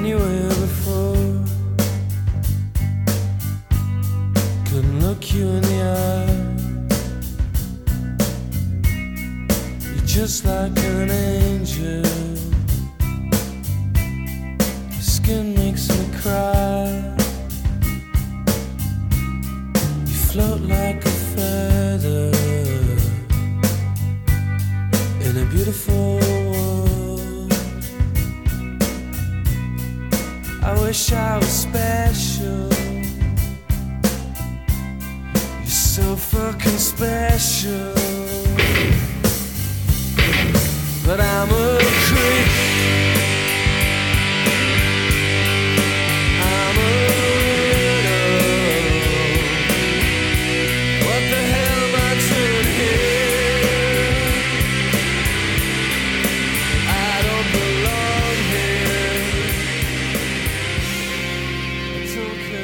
anywhere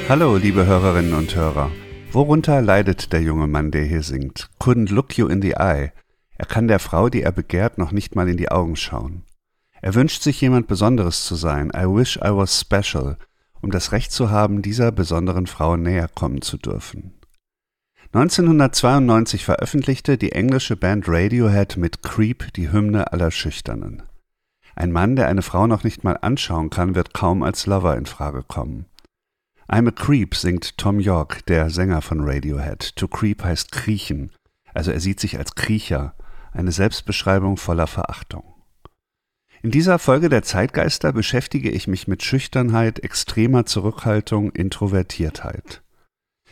Hallo, liebe Hörerinnen und Hörer. Worunter leidet der junge Mann, der hier singt? Couldn't look you in the eye. Er kann der Frau, die er begehrt, noch nicht mal in die Augen schauen. Er wünscht sich jemand Besonderes zu sein. I wish I was special, um das Recht zu haben, dieser besonderen Frau näher kommen zu dürfen. 1992 veröffentlichte die englische Band Radiohead mit Creep die Hymne aller Schüchternen. Ein Mann, der eine Frau noch nicht mal anschauen kann, wird kaum als Lover in Frage kommen. I'm a Creep singt Tom York, der Sänger von Radiohead. To creep heißt kriechen, also er sieht sich als Kriecher, eine Selbstbeschreibung voller Verachtung. In dieser Folge der Zeitgeister beschäftige ich mich mit Schüchternheit, extremer Zurückhaltung, Introvertiertheit.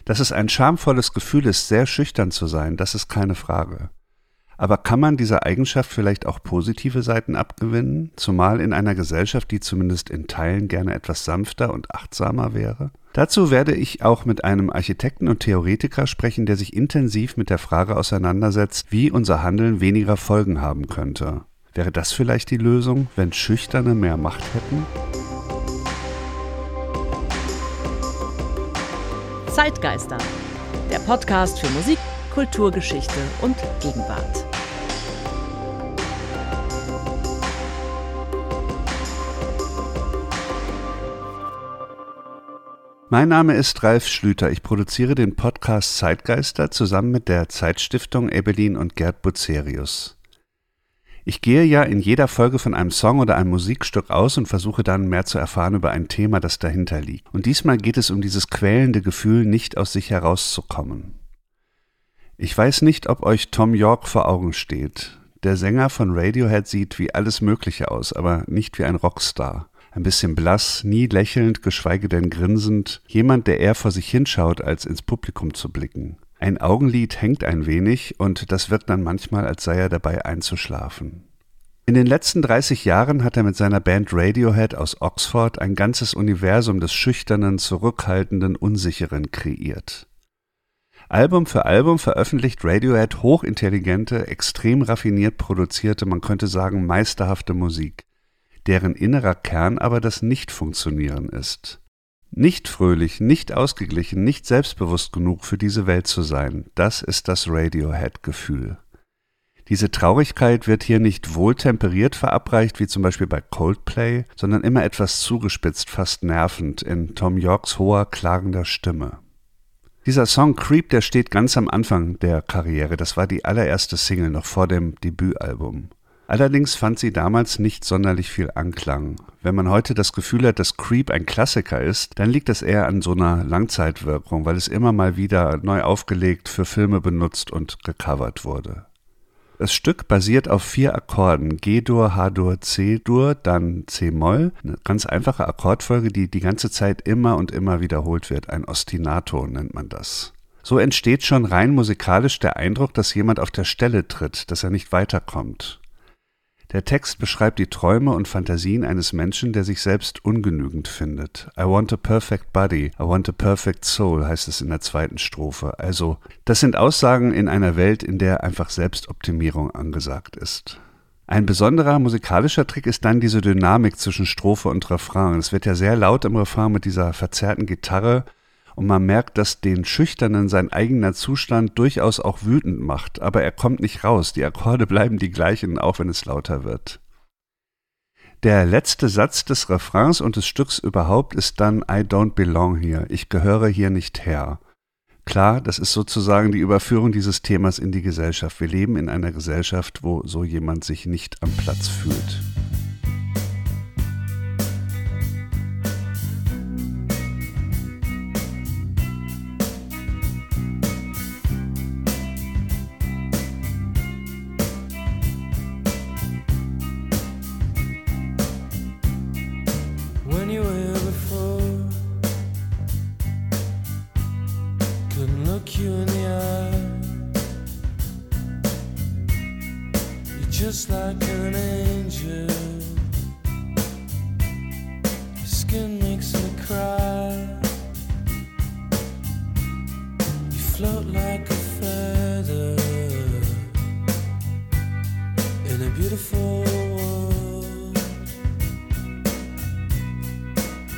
Dass es ein schamvolles Gefühl ist, sehr schüchtern zu sein, das ist keine Frage. Aber kann man dieser Eigenschaft vielleicht auch positive Seiten abgewinnen, zumal in einer Gesellschaft, die zumindest in Teilen gerne etwas sanfter und achtsamer wäre? Dazu werde ich auch mit einem Architekten und Theoretiker sprechen, der sich intensiv mit der Frage auseinandersetzt, wie unser Handeln weniger Folgen haben könnte. Wäre das vielleicht die Lösung, wenn Schüchterne mehr Macht hätten? Zeitgeister, der Podcast für Musik, Kulturgeschichte und Gegenwart. Mein Name ist Ralf Schlüter. Ich produziere den Podcast Zeitgeister zusammen mit der Zeitstiftung Ebelin und Gerd Bucerius. Ich gehe ja in jeder Folge von einem Song oder einem Musikstück aus und versuche dann mehr zu erfahren über ein Thema, das dahinter liegt. Und diesmal geht es um dieses quälende Gefühl, nicht aus sich herauszukommen. Ich weiß nicht, ob euch Tom York vor Augen steht. Der Sänger von Radiohead sieht wie alles Mögliche aus, aber nicht wie ein Rockstar. Ein bisschen blass, nie lächelnd, geschweige denn grinsend, jemand, der eher vor sich hinschaut, als ins Publikum zu blicken. Ein Augenlid hängt ein wenig und das wirkt dann manchmal, als sei er dabei einzuschlafen. In den letzten 30 Jahren hat er mit seiner Band Radiohead aus Oxford ein ganzes Universum des schüchternen, zurückhaltenden, unsicheren kreiert. Album für Album veröffentlicht Radiohead hochintelligente, extrem raffiniert produzierte, man könnte sagen meisterhafte Musik, deren innerer Kern aber das Nicht-Funktionieren ist. Nicht fröhlich, nicht ausgeglichen, nicht selbstbewusst genug für diese Welt zu sein, das ist das Radiohead-Gefühl. Diese Traurigkeit wird hier nicht wohltemperiert verabreicht, wie zum Beispiel bei Coldplay, sondern immer etwas zugespitzt, fast nervend, in Tom Yorks hoher, klagender Stimme. Dieser Song Creep, der steht ganz am Anfang der Karriere. Das war die allererste Single noch vor dem Debütalbum. Allerdings fand sie damals nicht sonderlich viel Anklang. Wenn man heute das Gefühl hat, dass Creep ein Klassiker ist, dann liegt das eher an so einer Langzeitwirkung, weil es immer mal wieder neu aufgelegt, für Filme benutzt und gecovert wurde. Das Stück basiert auf vier Akkorden, G-Dur, H-Dur, C-Dur, dann C-Moll, eine ganz einfache Akkordfolge, die die ganze Zeit immer und immer wiederholt wird. Ein Ostinato nennt man das. So entsteht schon rein musikalisch der Eindruck, dass jemand auf der Stelle tritt, dass er nicht weiterkommt. Der Text beschreibt die Träume und Fantasien eines Menschen, der sich selbst ungenügend findet. I want a perfect body, I want a perfect soul, heißt es in der zweiten Strophe. Also, das sind Aussagen in einer Welt, in der einfach Selbstoptimierung angesagt ist. Ein besonderer musikalischer Trick ist dann diese Dynamik zwischen Strophe und Refrain. Es wird ja sehr laut im Refrain mit dieser verzerrten Gitarre und man merkt, dass den Schüchternen sein eigener Zustand durchaus auch wütend macht, aber er kommt nicht raus, die Akkorde bleiben die gleichen, auch wenn es lauter wird. Der letzte Satz des Refrains und des Stücks überhaupt ist dann I don't belong here. Ich gehöre hier nicht her. Klar, das ist sozusagen die Überführung dieses Themas in die Gesellschaft. Wir leben in einer Gesellschaft, wo so jemand sich nicht am Platz fühlt.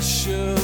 Special.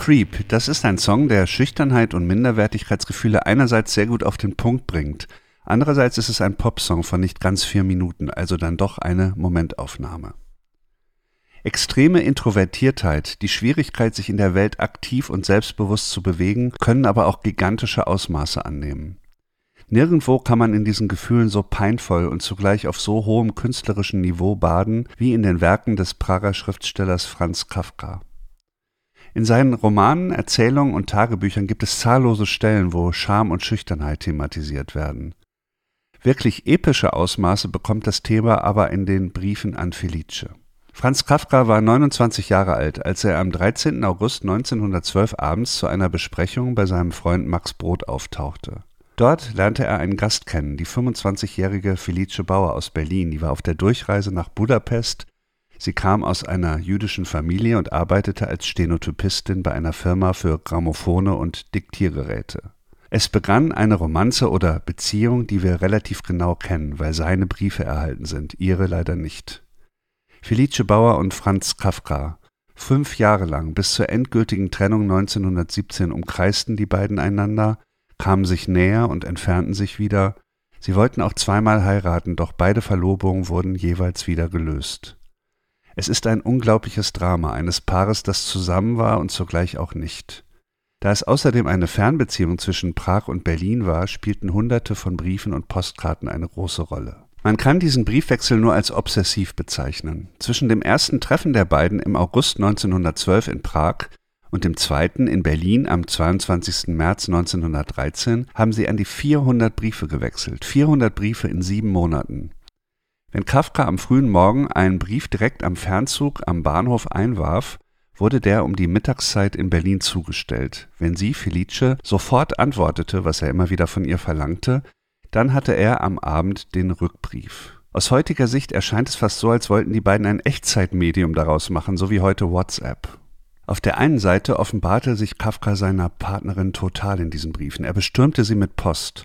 Creep, das ist ein Song, der Schüchternheit und Minderwertigkeitsgefühle einerseits sehr gut auf den Punkt bringt. Andererseits ist es ein Popsong von nicht ganz vier Minuten, also dann doch eine Momentaufnahme. Extreme Introvertiertheit, die Schwierigkeit, sich in der Welt aktiv und selbstbewusst zu bewegen, können aber auch gigantische Ausmaße annehmen. Nirgendwo kann man in diesen Gefühlen so peinvoll und zugleich auf so hohem künstlerischen Niveau baden wie in den Werken des Prager Schriftstellers Franz Kafka. In seinen Romanen, Erzählungen und Tagebüchern gibt es zahllose Stellen, wo Scham und Schüchternheit thematisiert werden. Wirklich epische Ausmaße bekommt das Thema aber in den Briefen an Felice. Franz Kafka war 29 Jahre alt, als er am 13. August 1912 abends zu einer Besprechung bei seinem Freund Max Brod auftauchte. Dort lernte er einen Gast kennen, die 25-jährige Felice Bauer aus Berlin, die war auf der Durchreise nach Budapest. Sie kam aus einer jüdischen Familie und arbeitete als Stenotypistin bei einer Firma für Grammophone und Diktiergeräte. Es begann eine Romanze oder Beziehung, die wir relativ genau kennen, weil seine Briefe erhalten sind, ihre leider nicht. Felice Bauer und Franz Kafka. Fünf Jahre lang, bis zur endgültigen Trennung 1917, umkreisten die beiden einander, kamen sich näher und entfernten sich wieder. Sie wollten auch zweimal heiraten, doch beide Verlobungen wurden jeweils wieder gelöst. Es ist ein unglaubliches Drama eines Paares, das zusammen war und zugleich auch nicht. Da es außerdem eine Fernbeziehung zwischen Prag und Berlin war, spielten Hunderte von Briefen und Postkarten eine große Rolle. Man kann diesen Briefwechsel nur als obsessiv bezeichnen. Zwischen dem ersten Treffen der beiden im August 1912 in Prag und dem zweiten in Berlin am 22. März 1913 haben sie an die 400 Briefe gewechselt. 400 Briefe in sieben Monaten. Wenn Kafka am frühen Morgen einen Brief direkt am Fernzug am Bahnhof einwarf, wurde der um die Mittagszeit in Berlin zugestellt. Wenn sie, Felice, sofort antwortete, was er immer wieder von ihr verlangte, dann hatte er am Abend den Rückbrief. Aus heutiger Sicht erscheint es fast so, als wollten die beiden ein Echtzeitmedium daraus machen, so wie heute WhatsApp. Auf der einen Seite offenbarte sich Kafka seiner Partnerin total in diesen Briefen. Er bestürmte sie mit Post.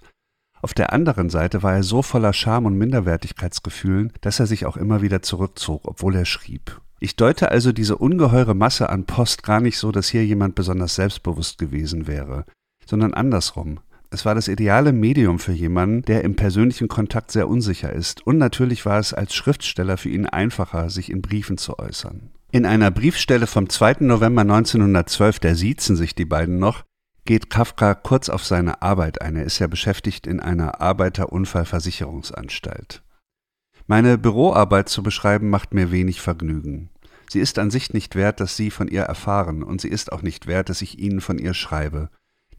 Auf der anderen Seite war er so voller Scham und Minderwertigkeitsgefühlen, dass er sich auch immer wieder zurückzog, obwohl er schrieb. Ich deute also diese ungeheure Masse an Post gar nicht so, dass hier jemand besonders selbstbewusst gewesen wäre, sondern andersrum. Es war das ideale Medium für jemanden, der im persönlichen Kontakt sehr unsicher ist. Und natürlich war es als Schriftsteller für ihn einfacher, sich in Briefen zu äußern. In einer Briefstelle vom 2. November 1912, der siezen sich die beiden noch, geht Kafka kurz auf seine Arbeit ein. Er ist ja beschäftigt in einer Arbeiterunfallversicherungsanstalt. Meine Büroarbeit zu beschreiben macht mir wenig Vergnügen. Sie ist an sich nicht wert, dass Sie von ihr erfahren, und sie ist auch nicht wert, dass ich Ihnen von ihr schreibe.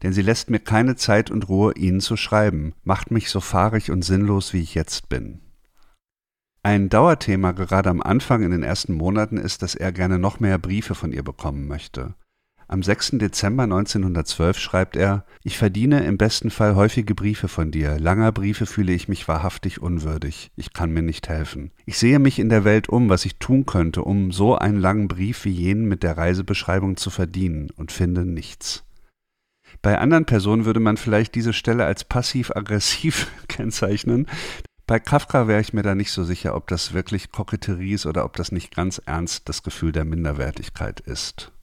Denn sie lässt mir keine Zeit und Ruhe, Ihnen zu schreiben, macht mich so fahrig und sinnlos, wie ich jetzt bin. Ein Dauerthema gerade am Anfang in den ersten Monaten ist, dass er gerne noch mehr Briefe von ihr bekommen möchte. Am 6. Dezember 1912 schreibt er, ich verdiene im besten Fall häufige Briefe von dir. Langer Briefe fühle ich mich wahrhaftig unwürdig. Ich kann mir nicht helfen. Ich sehe mich in der Welt um, was ich tun könnte, um so einen langen Brief wie jenen mit der Reisebeschreibung zu verdienen und finde nichts. Bei anderen Personen würde man vielleicht diese Stelle als passiv-aggressiv kennzeichnen. Bei Kafka wäre ich mir da nicht so sicher, ob das wirklich Koketterie ist oder ob das nicht ganz ernst das Gefühl der Minderwertigkeit ist.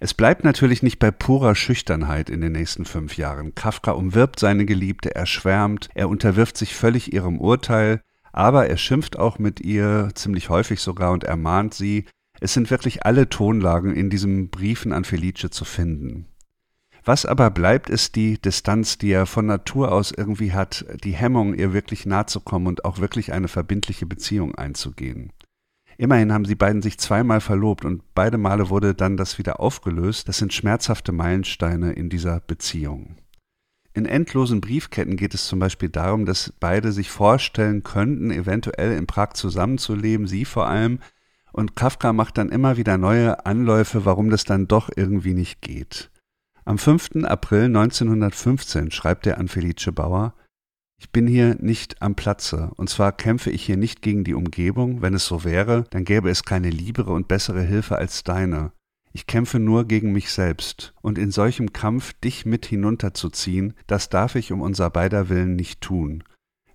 Es bleibt natürlich nicht bei purer Schüchternheit in den nächsten fünf Jahren. Kafka umwirbt seine Geliebte, er schwärmt, er unterwirft sich völlig ihrem Urteil, aber er schimpft auch mit ihr, ziemlich häufig sogar, und ermahnt sie. Es sind wirklich alle Tonlagen in diesen Briefen an Felice zu finden. Was aber bleibt, ist die Distanz, die er von Natur aus irgendwie hat, die Hemmung, ihr wirklich nahe zu kommen und auch wirklich eine verbindliche Beziehung einzugehen. Immerhin haben sie beiden sich zweimal verlobt und beide Male wurde dann das wieder aufgelöst. Das sind schmerzhafte Meilensteine in dieser Beziehung. In endlosen Briefketten geht es zum Beispiel darum, dass beide sich vorstellen könnten, eventuell in Prag zusammenzuleben, sie vor allem. Und Kafka macht dann immer wieder neue Anläufe, warum das dann doch irgendwie nicht geht. Am 5. April 1915 schreibt er an Felice Bauer, ich bin hier nicht am Platze, und zwar kämpfe ich hier nicht gegen die Umgebung, wenn es so wäre, dann gäbe es keine liebere und bessere Hilfe als deine. Ich kämpfe nur gegen mich selbst, und in solchem Kampf dich mit hinunterzuziehen, das darf ich um unser beider Willen nicht tun.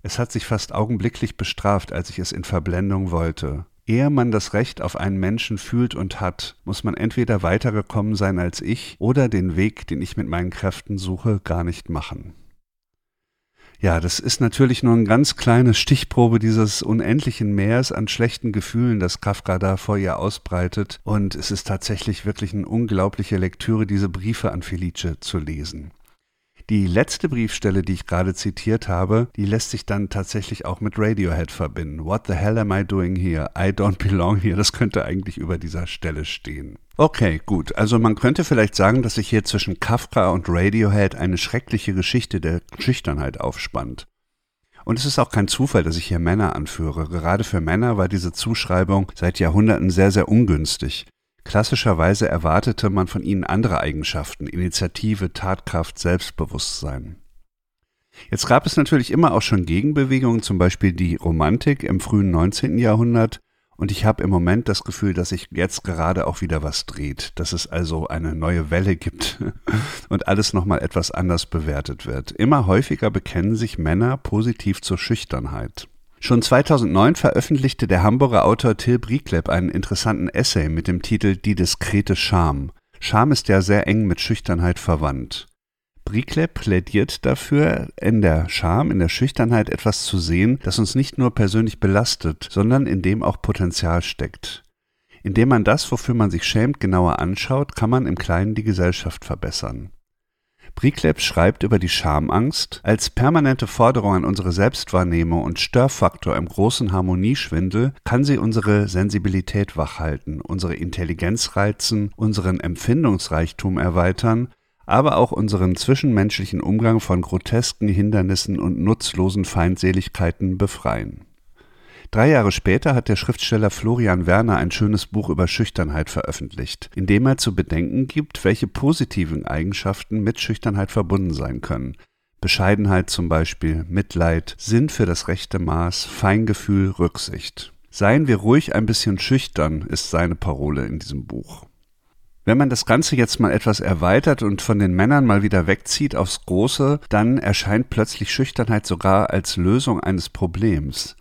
Es hat sich fast augenblicklich bestraft, als ich es in Verblendung wollte. Ehe man das Recht auf einen Menschen fühlt und hat, muss man entweder weitergekommen sein als ich oder den Weg, den ich mit meinen Kräften suche, gar nicht machen. Ja, das ist natürlich nur eine ganz kleine Stichprobe dieses unendlichen Meers an schlechten Gefühlen, das Kafka da vor ihr ausbreitet. Und es ist tatsächlich wirklich eine unglaubliche Lektüre, diese Briefe an Felice zu lesen. Die letzte Briefstelle, die ich gerade zitiert habe, die lässt sich dann tatsächlich auch mit Radiohead verbinden. What the hell am I doing here? I don't belong here. Das könnte eigentlich über dieser Stelle stehen. Okay, gut. Also man könnte vielleicht sagen, dass sich hier zwischen Kafka und Radiohead eine schreckliche Geschichte der Schüchternheit aufspannt. Und es ist auch kein Zufall, dass ich hier Männer anführe. Gerade für Männer war diese Zuschreibung seit Jahrhunderten sehr, sehr ungünstig. Klassischerweise erwartete man von ihnen andere Eigenschaften, Initiative, Tatkraft, Selbstbewusstsein. Jetzt gab es natürlich immer auch schon Gegenbewegungen, zum Beispiel die Romantik im frühen 19. Jahrhundert, Und ich habe im Moment das Gefühl, dass sich jetzt gerade auch wieder was dreht, dass es also eine neue Welle gibt und alles nochmal etwas anders bewertet wird. Immer häufiger bekennen sich Männer positiv zur Schüchternheit. Schon 2009 veröffentlichte der Hamburger Autor Till Briekleb einen interessanten Essay mit dem Titel Die diskrete Scham. Scham ist ja sehr eng mit Schüchternheit verwandt. Brickle plädiert dafür, in der Scham, in der Schüchternheit etwas zu sehen, das uns nicht nur persönlich belastet, sondern in dem auch Potenzial steckt. Indem man das, wofür man sich schämt, genauer anschaut, kann man im Kleinen die Gesellschaft verbessern. Brikleb schreibt über die Schamangst als permanente Forderung an unsere Selbstwahrnehmung und Störfaktor im großen Harmonieschwindel kann sie unsere Sensibilität wachhalten, unsere Intelligenz reizen, unseren Empfindungsreichtum erweitern aber auch unseren zwischenmenschlichen Umgang von grotesken Hindernissen und nutzlosen Feindseligkeiten befreien. Drei Jahre später hat der Schriftsteller Florian Werner ein schönes Buch über Schüchternheit veröffentlicht, in dem er zu bedenken gibt, welche positiven Eigenschaften mit Schüchternheit verbunden sein können. Bescheidenheit zum Beispiel, Mitleid, Sinn für das rechte Maß, Feingefühl, Rücksicht. Seien wir ruhig ein bisschen schüchtern, ist seine Parole in diesem Buch. Wenn man das Ganze jetzt mal etwas erweitert und von den Männern mal wieder wegzieht aufs Große, dann erscheint plötzlich Schüchternheit sogar als Lösung eines Problems.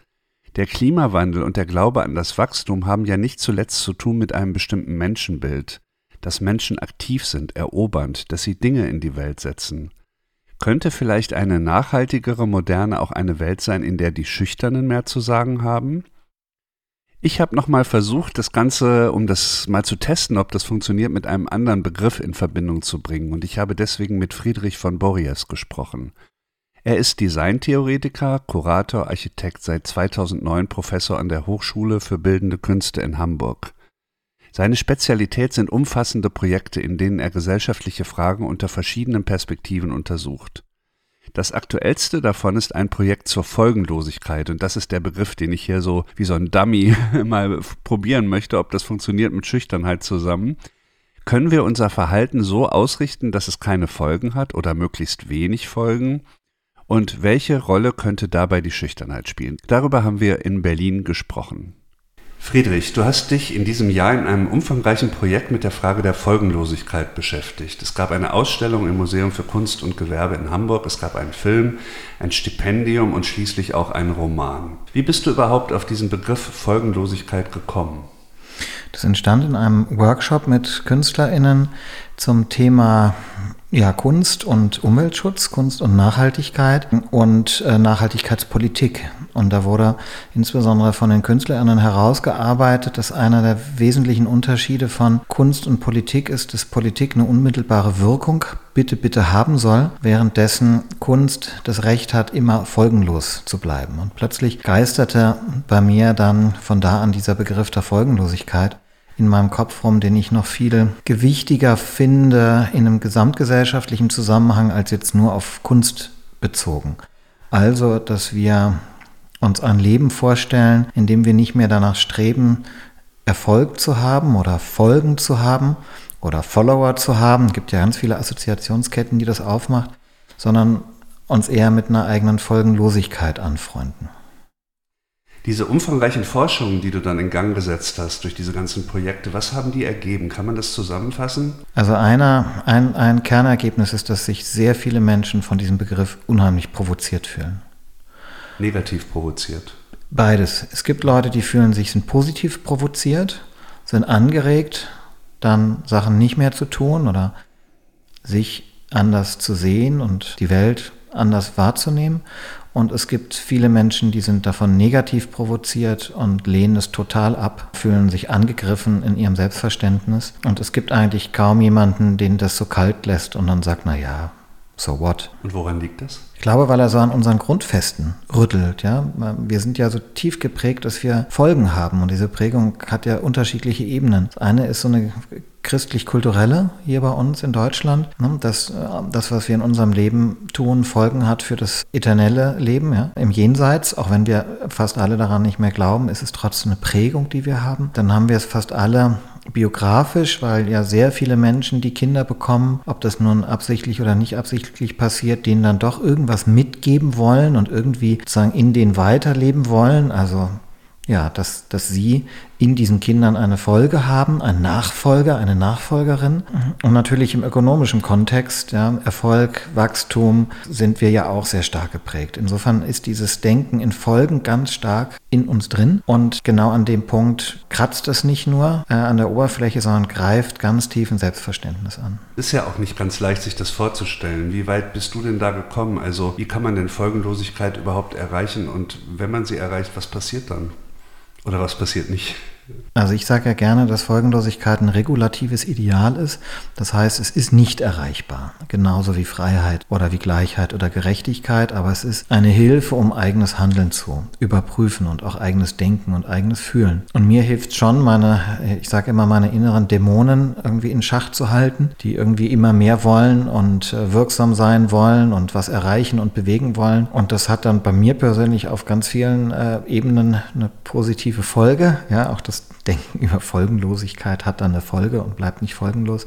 Der Klimawandel und der Glaube an das Wachstum haben ja nicht zuletzt zu tun mit einem bestimmten Menschenbild, dass Menschen aktiv sind, erobernd, dass sie Dinge in die Welt setzen. Könnte vielleicht eine nachhaltigere Moderne auch eine Welt sein, in der die Schüchternen mehr zu sagen haben? Ich habe nochmal versucht, das Ganze, um das mal zu testen, ob das funktioniert, mit einem anderen Begriff in Verbindung zu bringen. Und ich habe deswegen mit Friedrich von Borries gesprochen. Er ist Designtheoretiker, Kurator, Architekt, seit 2009 Professor an der Hochschule für Bildende Künste in Hamburg. Seine Spezialität sind umfassende Projekte, in denen er gesellschaftliche Fragen unter verschiedenen Perspektiven untersucht. Das aktuellste davon ist ein Projekt zur Folgenlosigkeit und das ist der Begriff, den ich hier so wie so ein Dummy mal probieren möchte, ob das funktioniert mit Schüchternheit zusammen. Können wir unser Verhalten so ausrichten, dass es keine Folgen hat oder möglichst wenig Folgen? Und welche Rolle könnte dabei die Schüchternheit spielen? Darüber haben wir in Berlin gesprochen. Friedrich, du hast dich in diesem Jahr in einem umfangreichen Projekt mit der Frage der Folgenlosigkeit beschäftigt. Es gab eine Ausstellung im Museum für Kunst und Gewerbe in Hamburg, es gab einen Film, ein Stipendium und schließlich auch einen Roman. Wie bist du überhaupt auf diesen Begriff Folgenlosigkeit gekommen? Das entstand in einem Workshop mit KünstlerInnen zum Thema ja, Kunst und Umweltschutz, Kunst und Nachhaltigkeit und äh, Nachhaltigkeitspolitik. Und da wurde insbesondere von den KünstlerInnen herausgearbeitet, dass einer der wesentlichen Unterschiede von Kunst und Politik ist, dass Politik eine unmittelbare Wirkung bitte, bitte haben soll, währenddessen Kunst das Recht hat, immer folgenlos zu bleiben. Und plötzlich geisterte bei mir dann von da an dieser Begriff der Folgenlosigkeit in meinem Kopf rum, den ich noch viel gewichtiger finde in einem gesamtgesellschaftlichen Zusammenhang als jetzt nur auf Kunst bezogen. Also, dass wir uns ein Leben vorstellen, in dem wir nicht mehr danach streben, Erfolg zu haben oder Folgen zu haben oder Follower zu haben. Es gibt ja ganz viele Assoziationsketten, die das aufmacht, sondern uns eher mit einer eigenen Folgenlosigkeit anfreunden. Diese umfangreichen Forschungen, die du dann in Gang gesetzt hast durch diese ganzen Projekte, was haben die ergeben? Kann man das zusammenfassen? Also einer, ein, ein Kernergebnis ist, dass sich sehr viele Menschen von diesem Begriff unheimlich provoziert fühlen. Negativ provoziert? Beides. Es gibt Leute, die fühlen sich sind positiv provoziert, sind angeregt, dann Sachen nicht mehr zu tun oder sich anders zu sehen und die Welt anders wahrzunehmen. Und es gibt viele Menschen, die sind davon negativ provoziert und lehnen es total ab, fühlen sich angegriffen in ihrem Selbstverständnis. Und es gibt eigentlich kaum jemanden, den das so kalt lässt und dann sagt, na ja, so what? Und woran liegt das? Ich glaube, weil er so an unseren Grundfesten rüttelt. Ja? Wir sind ja so tief geprägt, dass wir Folgen haben. Und diese Prägung hat ja unterschiedliche Ebenen. Das eine ist so eine christlich-kulturelle hier bei uns in Deutschland, ne, dass äh, das, was wir in unserem Leben tun, Folgen hat für das eternelle Leben. Ja. Im Jenseits, auch wenn wir fast alle daran nicht mehr glauben, ist es trotzdem eine Prägung, die wir haben. Dann haben wir es fast alle biografisch, weil ja sehr viele Menschen, die Kinder bekommen, ob das nun absichtlich oder nicht absichtlich passiert, denen dann doch irgendwas mitgeben wollen und irgendwie sozusagen in den weiterleben wollen. Also ja, dass, dass sie in diesen Kindern eine Folge haben, ein Nachfolger, eine Nachfolgerin. Und natürlich im ökonomischen Kontext, ja, Erfolg, Wachstum, sind wir ja auch sehr stark geprägt. Insofern ist dieses Denken in Folgen ganz stark in uns drin. Und genau an dem Punkt kratzt es nicht nur äh, an der Oberfläche, sondern greift ganz tief in Selbstverständnis an. Ist ja auch nicht ganz leicht, sich das vorzustellen. Wie weit bist du denn da gekommen? Also wie kann man denn Folgenlosigkeit überhaupt erreichen? Und wenn man sie erreicht, was passiert dann? Oder was passiert nicht? Also ich sage ja gerne, dass Folgenlosigkeit ein regulatives Ideal ist. Das heißt, es ist nicht erreichbar, genauso wie Freiheit oder wie Gleichheit oder Gerechtigkeit, aber es ist eine Hilfe, um eigenes Handeln zu überprüfen und auch eigenes Denken und eigenes Fühlen. Und mir hilft schon, meine, ich sage immer, meine inneren Dämonen irgendwie in Schach zu halten, die irgendwie immer mehr wollen und äh, wirksam sein wollen und was erreichen und bewegen wollen. Und das hat dann bei mir persönlich auf ganz vielen äh, Ebenen eine positive Folge. Ja, auch das Denken über Folgenlosigkeit hat dann eine Folge und bleibt nicht folgenlos.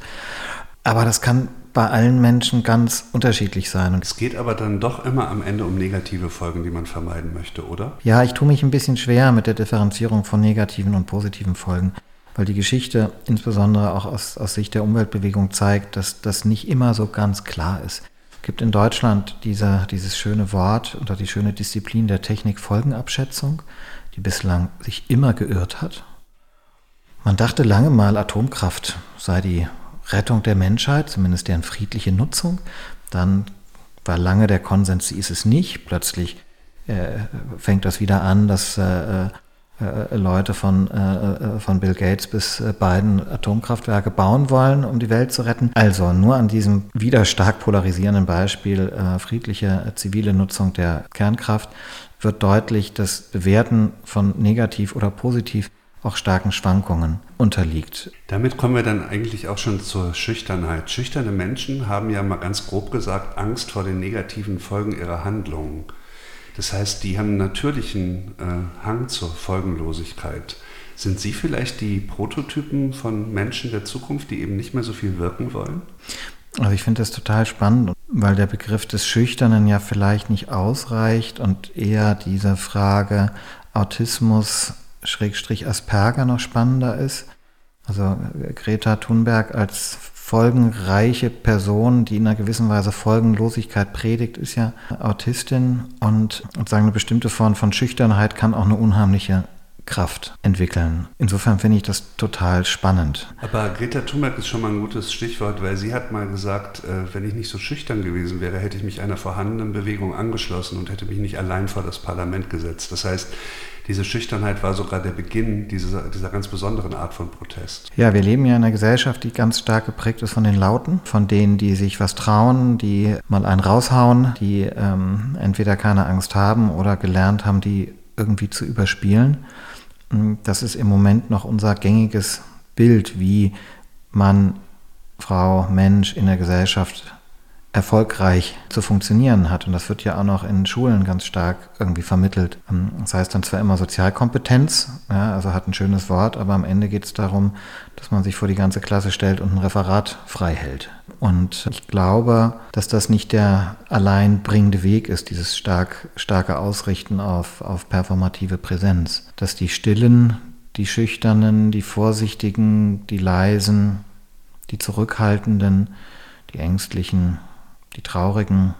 Aber das kann bei allen Menschen ganz unterschiedlich sein. Und es geht aber dann doch immer am Ende um negative Folgen, die man vermeiden möchte, oder? Ja, ich tue mich ein bisschen schwer mit der Differenzierung von negativen und positiven Folgen, weil die Geschichte, insbesondere auch aus, aus Sicht der Umweltbewegung, zeigt, dass das nicht immer so ganz klar ist. Es gibt in Deutschland diese, dieses schöne Wort oder die schöne Disziplin der Technikfolgenabschätzung, die bislang sich immer geirrt hat man dachte lange mal, Atomkraft sei die Rettung der Menschheit, zumindest deren friedliche Nutzung. Dann war lange der Konsens, sie ist es nicht. Plötzlich äh, fängt das wieder an, dass äh, äh, Leute von, äh, von Bill Gates bis äh, Biden Atomkraftwerke bauen wollen, um die Welt zu retten. Also nur an diesem wieder stark polarisierenden Beispiel äh, friedliche zivile Nutzung der Kernkraft wird deutlich, dass Bewerten von negativ oder positiv auch starken Schwankungen unterliegt. Damit kommen wir dann eigentlich auch schon zur Schüchternheit. Schüchterne Menschen haben ja mal ganz grob gesagt Angst vor den negativen Folgen ihrer Handlungen. Das heißt, die haben einen natürlichen äh, Hang zur Folgenlosigkeit. Sind Sie vielleicht die Prototypen von Menschen der Zukunft, die eben nicht mehr so viel wirken wollen? Also ich finde das total spannend, weil der Begriff des Schüchternen ja vielleicht nicht ausreicht und eher diese Frage Autismus Schrägstrich Asperger noch spannender ist. Also Greta Thunberg als folgenreiche Person, die in einer gewissen Weise Folgenlosigkeit predigt, ist ja Autistin und, und sagen, eine bestimmte Form von Schüchternheit kann auch eine unheimliche Kraft entwickeln. Insofern finde ich das total spannend. Aber Greta Thunberg ist schon mal ein gutes Stichwort, weil sie hat mal gesagt, äh, wenn ich nicht so schüchtern gewesen wäre, hätte ich mich einer vorhandenen Bewegung angeschlossen und hätte mich nicht allein vor das Parlament gesetzt. Das heißt, diese Schüchternheit war sogar der Beginn dieser, dieser ganz besonderen Art von Protest. Ja, wir leben ja in einer Gesellschaft, die ganz stark geprägt ist von den Lauten, von denen, die sich was trauen, die mal einen raushauen, die ähm, entweder keine Angst haben oder gelernt haben, die irgendwie zu überspielen. Mm, das ist im Moment noch unser gängiges Bild, wie man Frau, Mensch in der Gesellschaft erfolgreich zu funktionieren hat. Und das wird ja auch noch in Schulen ganz stark irgendwie vermittelt. Ähm, das heißt dann zwar immer Sozialkompetenz, ja, also hat ein schönes Wort, aber am Ende geht es darum, dass man sich vor die ganze Klasse stellt und ein Referat frei hält. Und ich glaube, dass das nicht der allein bringende Weg ist, dieses stark, starke Ausrichten auf, auf performative Präsenz. Dass die Stillen, die Schüchternen, die Vorsichtigen, die Leisen, die Zurückhaltenden, die Ängstlichen, die Traurigen,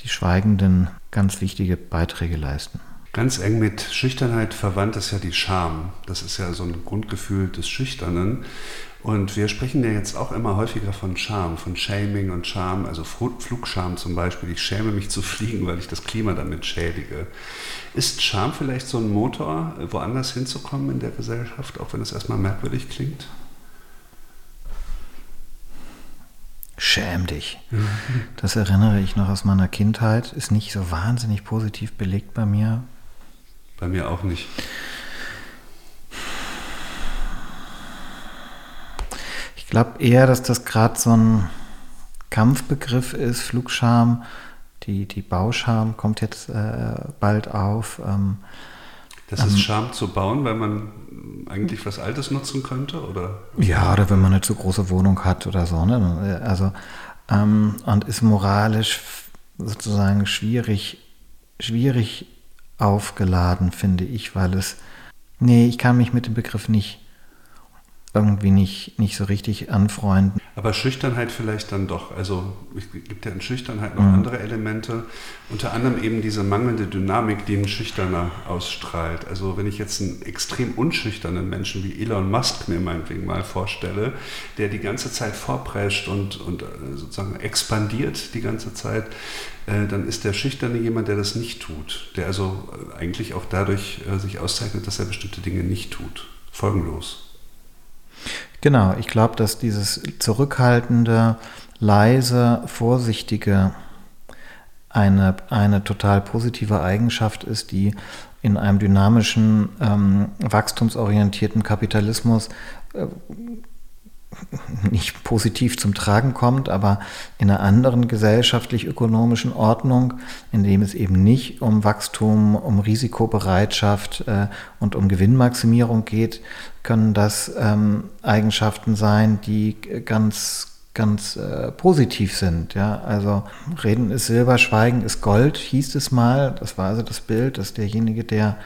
die Schweigenden ganz wichtige Beiträge leisten. Ganz eng mit Schüchternheit verwandt ist ja die Scham. Das ist ja so ein Grundgefühl des Schüchternen. Und wir sprechen ja jetzt auch immer häufiger von Scham, von Shaming und Scham, also Flugscham zum Beispiel. Ich schäme mich zu fliegen, weil ich das Klima damit schädige. Ist Scham vielleicht so ein Motor, woanders hinzukommen in der Gesellschaft, auch wenn es erstmal merkwürdig klingt? Schäm dich. Das erinnere ich noch aus meiner Kindheit. Ist nicht so wahnsinnig positiv belegt bei mir. Bei mir auch nicht. Ich glaube eher, dass das gerade so ein Kampfbegriff ist, Flugscham. Die, die Bauscham kommt jetzt äh, bald auf. Ähm, das ist ähm, Scham zu bauen, weil man eigentlich was Altes nutzen könnte? Oder? Ja, oder wenn man eine zu große Wohnung hat oder so. Ne? Also, ähm, und ist moralisch sozusagen schwierig, schwierig aufgeladen, finde ich, weil es Nee, ich kann mich mit dem Begriff nicht irgendwie nicht, nicht so richtig anfreunden. Aber Schüchternheit vielleicht dann doch. Also es gibt ja in Schüchternheit noch mhm. andere Elemente, unter anderem eben diese mangelnde Dynamik, die ein Schüchterner ausstrahlt. Also wenn ich jetzt einen extrem unschüchternen Menschen wie Elon Musk mir meinetwegen mal vorstelle, der die ganze Zeit vorprescht und, und äh, sozusagen expandiert die ganze Zeit, äh, dann ist der Schüchterne jemand, der das nicht tut. Der also äh, eigentlich auch dadurch sich auszeichnet, dass er bestimmte Dinge nicht tut. Folgenlos. Genau, ich glaube, dass dieses zurückhaltende, leise, vorsichtige eine, eine total positive Eigenschaft ist, die in einem dynamischen, ähm, wachstumsorientierten Kapitalismus äh, nicht positiv zum Tragen kommt, aber in einer anderen gesellschaftlich-ökonomischen Ordnung, in dem es eben nicht um Wachstum, um Risikobereitschaft äh, und um Gewinnmaximierung geht, können das ähm, Eigenschaften sein, die ganz ganz äh, positiv sind. Ja? Also Reden ist Silber, Schweigen ist Gold, hieß es mal. Das war also das Bild, dass derjenige, der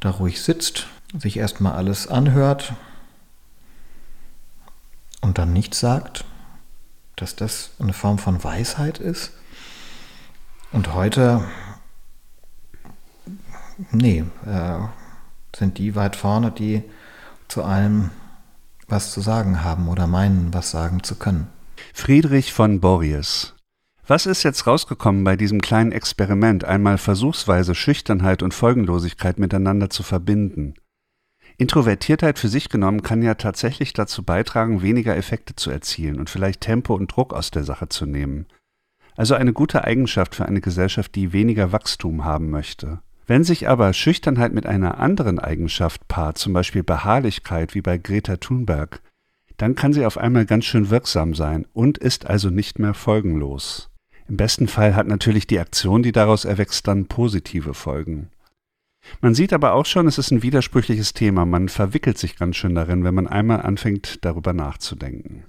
da ruhig sitzt, sich erstmal alles anhört, und dann nichts sagt, dass das eine Form von Weisheit ist. Und heute, nee, äh, sind die weit vorne, die zu allem was zu sagen haben oder meinen, was sagen zu können. Friedrich von Borries. Was ist jetzt rausgekommen bei diesem kleinen Experiment, einmal versuchsweise Schüchternheit und Folgenlosigkeit miteinander zu verbinden? Introvertiertheit für sich genommen kann ja tatsächlich dazu beitragen, weniger Effekte zu erzielen und vielleicht Tempo und Druck aus der Sache zu nehmen. Also eine gute Eigenschaft für eine Gesellschaft, die weniger Wachstum haben möchte. Wenn sich aber Schüchternheit mit einer anderen Eigenschaft paart, zum Beispiel Beharrlichkeit wie bei Greta Thunberg, dann kann sie auf einmal ganz schön wirksam sein und ist also nicht mehr folgenlos. Im besten Fall hat natürlich die Aktion, die daraus erwächst, dann positive Folgen. Man sieht aber auch schon, es ist ein widersprüchliches Thema. Man verwickelt sich ganz schön darin, wenn man einmal anfängt, darüber nachzudenken.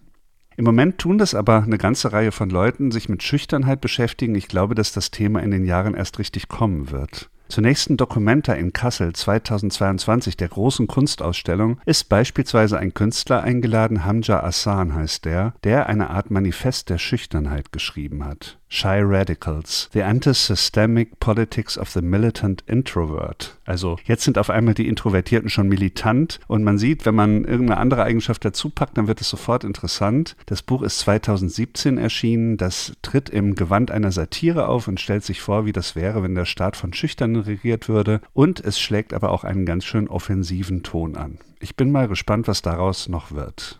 Im Moment tun das aber eine ganze Reihe von Leuten, sich mit Schüchternheit beschäftigen. Ich glaube, dass das Thema in den Jahren erst richtig kommen wird. Zur nächsten Documenta in Kassel 2022, der großen Kunstausstellung, ist beispielsweise ein Künstler eingeladen, Hamja Assan heißt der, der eine Art Manifest der Schüchternheit geschrieben hat. Shy Radicals, The Anti-Systemic Politics of the Militant Introvert. Also jetzt sind auf einmal die Introvertierten schon militant und man sieht, wenn man irgendeine andere Eigenschaft dazu packt, dann wird es sofort interessant. Das Buch ist 2017 erschienen, das tritt im Gewand einer Satire auf und stellt sich vor, wie das wäre, wenn der Staat von Schüchternen regiert würde und es schlägt aber auch einen ganz schön offensiven Ton an. Ich bin mal gespannt, was daraus noch wird.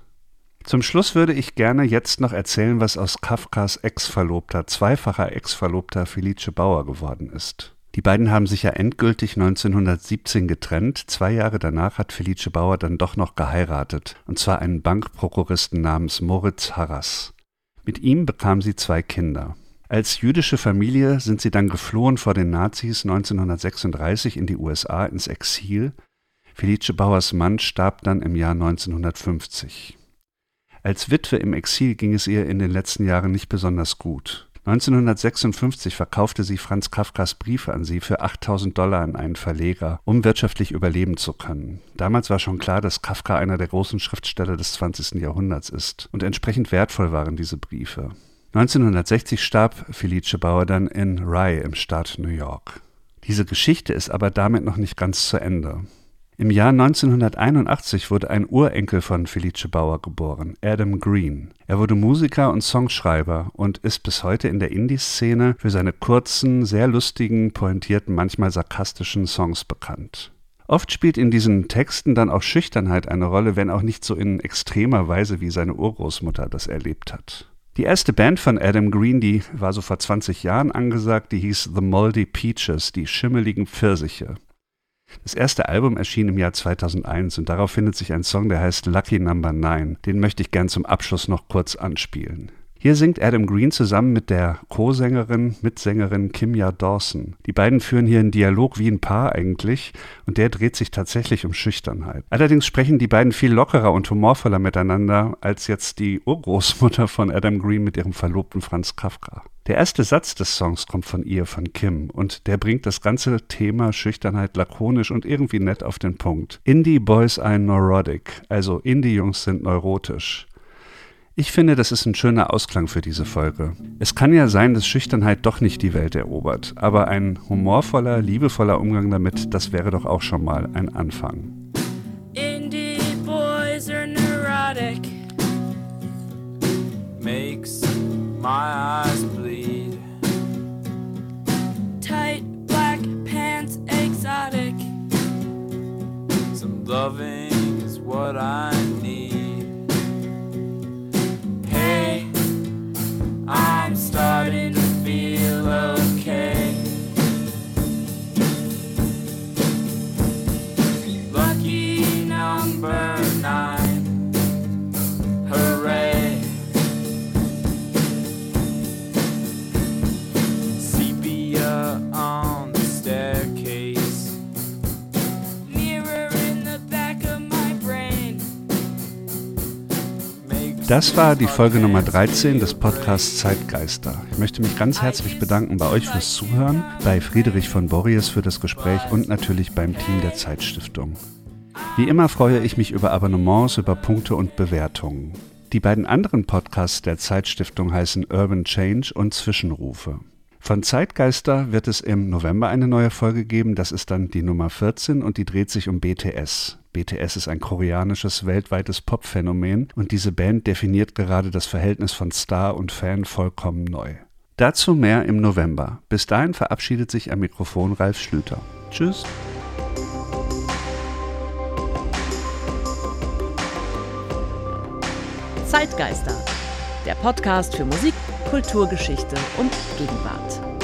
Zum Schluss würde ich gerne jetzt noch erzählen, was aus Kafkas Ex-Verlobter, zweifacher Ex-Verlobter Felice Bauer geworden ist. Die beiden haben sich ja endgültig 1917 getrennt. Zwei Jahre danach hat Felice Bauer dann doch noch geheiratet, und zwar einen Bankprokuristen namens Moritz Harras. Mit ihm bekam sie zwei Kinder. Als jüdische Familie sind sie dann geflohen vor den Nazis 1936 in die USA ins Exil. Felice Bauers Mann starb dann im Jahr 1950. Als Witwe im Exil ging es ihr in den letzten Jahren nicht besonders gut. 1956 verkaufte sie Franz Kafkas Briefe an sie für 8000 Dollar an einen Verleger, um wirtschaftlich überleben zu können. Damals war schon klar, dass Kafka einer der großen Schriftsteller des 20. Jahrhunderts ist und entsprechend wertvoll waren diese Briefe. 1960 starb Felice Bauer dann in Rye im Staat New York. Diese Geschichte ist aber damit noch nicht ganz zu Ende. Im Jahr 1981 wurde ein Urenkel von Felice Bauer geboren, Adam Green. Er wurde Musiker und Songschreiber und ist bis heute in der Indie-Szene für seine kurzen, sehr lustigen, pointierten, manchmal sarkastischen Songs bekannt. Oft spielt in diesen Texten dann auch Schüchternheit eine Rolle, wenn auch nicht so in extremer Weise, wie seine Urgroßmutter das erlebt hat. Die erste Band von Adam Green, die war so vor 20 Jahren angesagt, die hieß The Moldy Peaches, die schimmeligen Pfirsiche. Das erste Album erschien im Jahr 2001 und darauf findet sich ein Song, der heißt Lucky Number 9. Den möchte ich gern zum Abschluss noch kurz anspielen. Hier singt Adam Green zusammen mit der Co-Sängerin, Mitsängerin Kimya Dawson. Die beiden führen hier einen Dialog wie ein Paar eigentlich und der dreht sich tatsächlich um Schüchternheit. Allerdings sprechen die beiden viel lockerer und humorvoller miteinander als jetzt die Urgroßmutter von Adam Green mit ihrem Verlobten Franz Kafka. Der erste Satz des Songs kommt von ihr, von Kim, und der bringt das ganze Thema Schüchternheit lakonisch und irgendwie nett auf den Punkt. Indie Boys are neurotic, also Indie-Jungs sind neurotisch. Ich finde, das ist ein schöner Ausklang für diese Folge. Es kann ja sein, dass Schüchternheit doch nicht die Welt erobert, aber ein humorvoller, liebevoller Umgang damit, das wäre doch auch schon mal ein Anfang. Indie boys are neurotic. Makes my eyes loving is what I Das war die Folge Nummer 13 des Podcasts Zeitgeister. Ich möchte mich ganz herzlich bedanken bei euch fürs Zuhören, bei Friedrich von Borries für das Gespräch und natürlich beim Team der Zeitstiftung. Wie immer freue ich mich über Abonnements, über Punkte und Bewertungen. Die beiden anderen Podcasts der Zeitstiftung heißen Urban Change und Zwischenrufe. Von Zeitgeister wird es im November eine neue Folge geben, das ist dann die Nummer 14 und die dreht sich um BTS. BTS ist ein koreanisches weltweites Popphänomen und diese Band definiert gerade das Verhältnis von Star und Fan vollkommen neu. Dazu mehr im November. Bis dahin verabschiedet sich am Mikrofon Ralf Schlüter. Tschüss. Zeitgeister, der Podcast für Musik, Kulturgeschichte und Gegenwart.